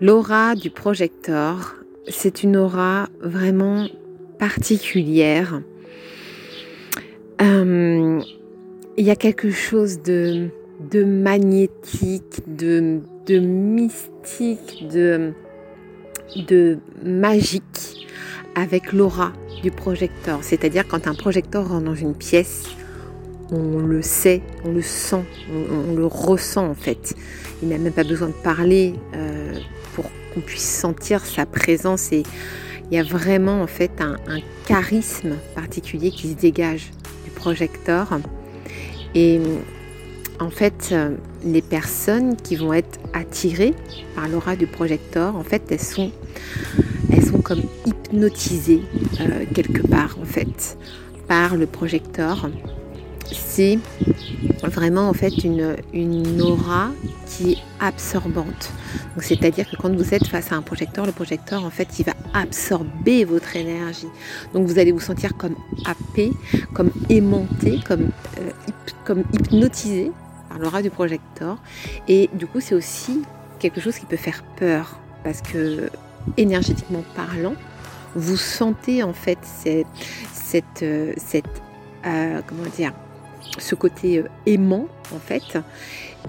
L'aura du projecteur, c'est une aura vraiment particulière. Euh, il y a quelque chose de, de magnétique, de, mystique, de, de magique avec l'aura du projecteur. C'est-à-dire quand un projecteur rentre dans une pièce, on le sait, on le sent, on, le ressent en fait. Il n'a même pas besoin de parler euh, pour qu'on puisse sentir sa présence et il y a vraiment en fait un, charisme particulier qui se dégage du projecteur. Et en fait, les personnes qui vont être attirées par l'aura du projecteur, en fait, elles sont, elles sont comme hypnotisées euh, quelque part en fait par le projecteur c'est vraiment en fait une, aura qui est absorbante. c'est-à-dire que quand vous êtes face à un projecteur, le projecteur en fait il va absorber votre énergie. Donc vous allez vous sentir comme happé, comme aimanté, comme, euh, hypnotisé par l'aura du projecteur. Et du coup c'est aussi quelque chose qui peut faire peur parce que énergétiquement parlant, vous sentez en fait cette, euh, euh, comment dire ce côté euh, aimant en fait.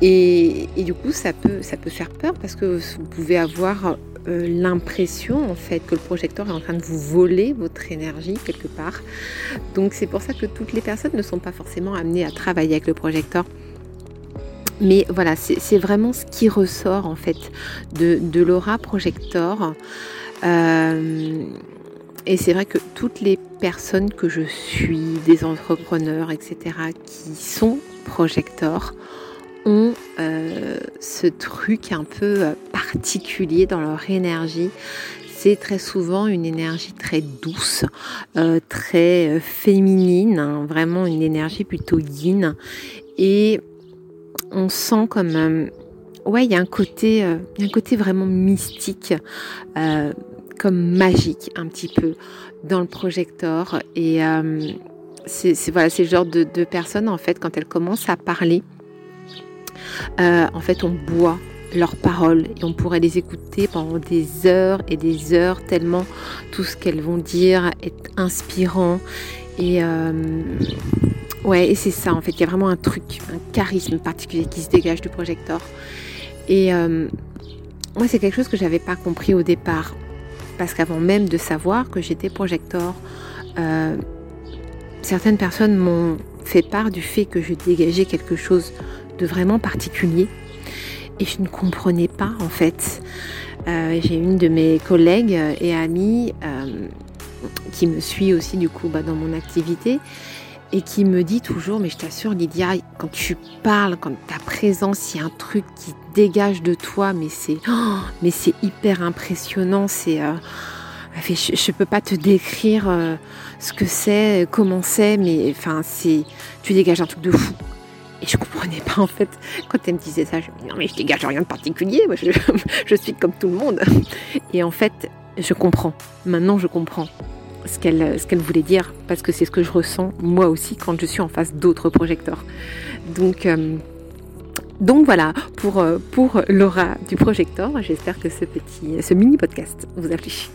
Et, du coup, ça peut, ça peut faire peur parce que vous pouvez avoir euh, l'impression en fait que le projecteur est en train de vous voler votre énergie quelque part. Donc c'est pour ça que toutes les personnes ne sont pas forcément amenées à travailler avec le projecteur. Mais voilà, c'est vraiment ce qui ressort en fait de, de l'aura projecteur. Euh, et c'est vrai que toutes les personnes que je suis, des entrepreneurs, etc., qui sont projecteurs, ont euh, ce truc un peu euh, particulier dans leur énergie. C'est très souvent une énergie très douce, euh, très féminine, hein, vraiment une énergie plutôt yin. Et on sent comme... ouais, il y a un côté, un côté vraiment mystique magique un petit peu dans le projecteur. Et euh, c'est voilà, le genre de, personnes, en fait, quand elles commencent à parler, euh, en fait, on boit leurs paroles et on pourrait les écouter pendant des heures et des heures tellement tout ce qu'elles vont dire est inspirant. Et euh, ouais et c'est ça en fait. Il y a vraiment un truc un charisme particulier qui se dégage du projecteur. Et moi c'est quelque chose que j'avais pas compris au départ parce qu'avant même de savoir que j'étais projecteur, euh, certaines personnes m'ont fait part du fait que je dégageais quelque chose de vraiment particulier et je ne comprenais pas en fait. Euh, j'ai une de mes collègues et amies euh, qui me suit aussi du coup bah, dans mon activité et qui me dit toujours, mais je t'assure Lydia, quand tu parles, quand ta présence, il y a un truc qui dégage de toi, mais c'est, oh, mais c'est hyper impressionnant. C'est, euh, je, ne peux pas te décrire euh, ce que c'est, comment c'est, mais enfin c'est, tu dégages un truc de fou. Et je comprenais pas en fait quand elle me disait ça. Je me disais non mais je dégage rien de particulier, je, je suis comme tout le monde. Et en fait, je comprends. Maintenant, je comprends ce qu'elle voulait dire parce que c'est ce que je ressens moi aussi quand je suis en face d'autres projecteurs. Donc euh, donc voilà pour, euh, pour l'aura du projecteur. J'espère que ce petit ce mini podcast vous a plu.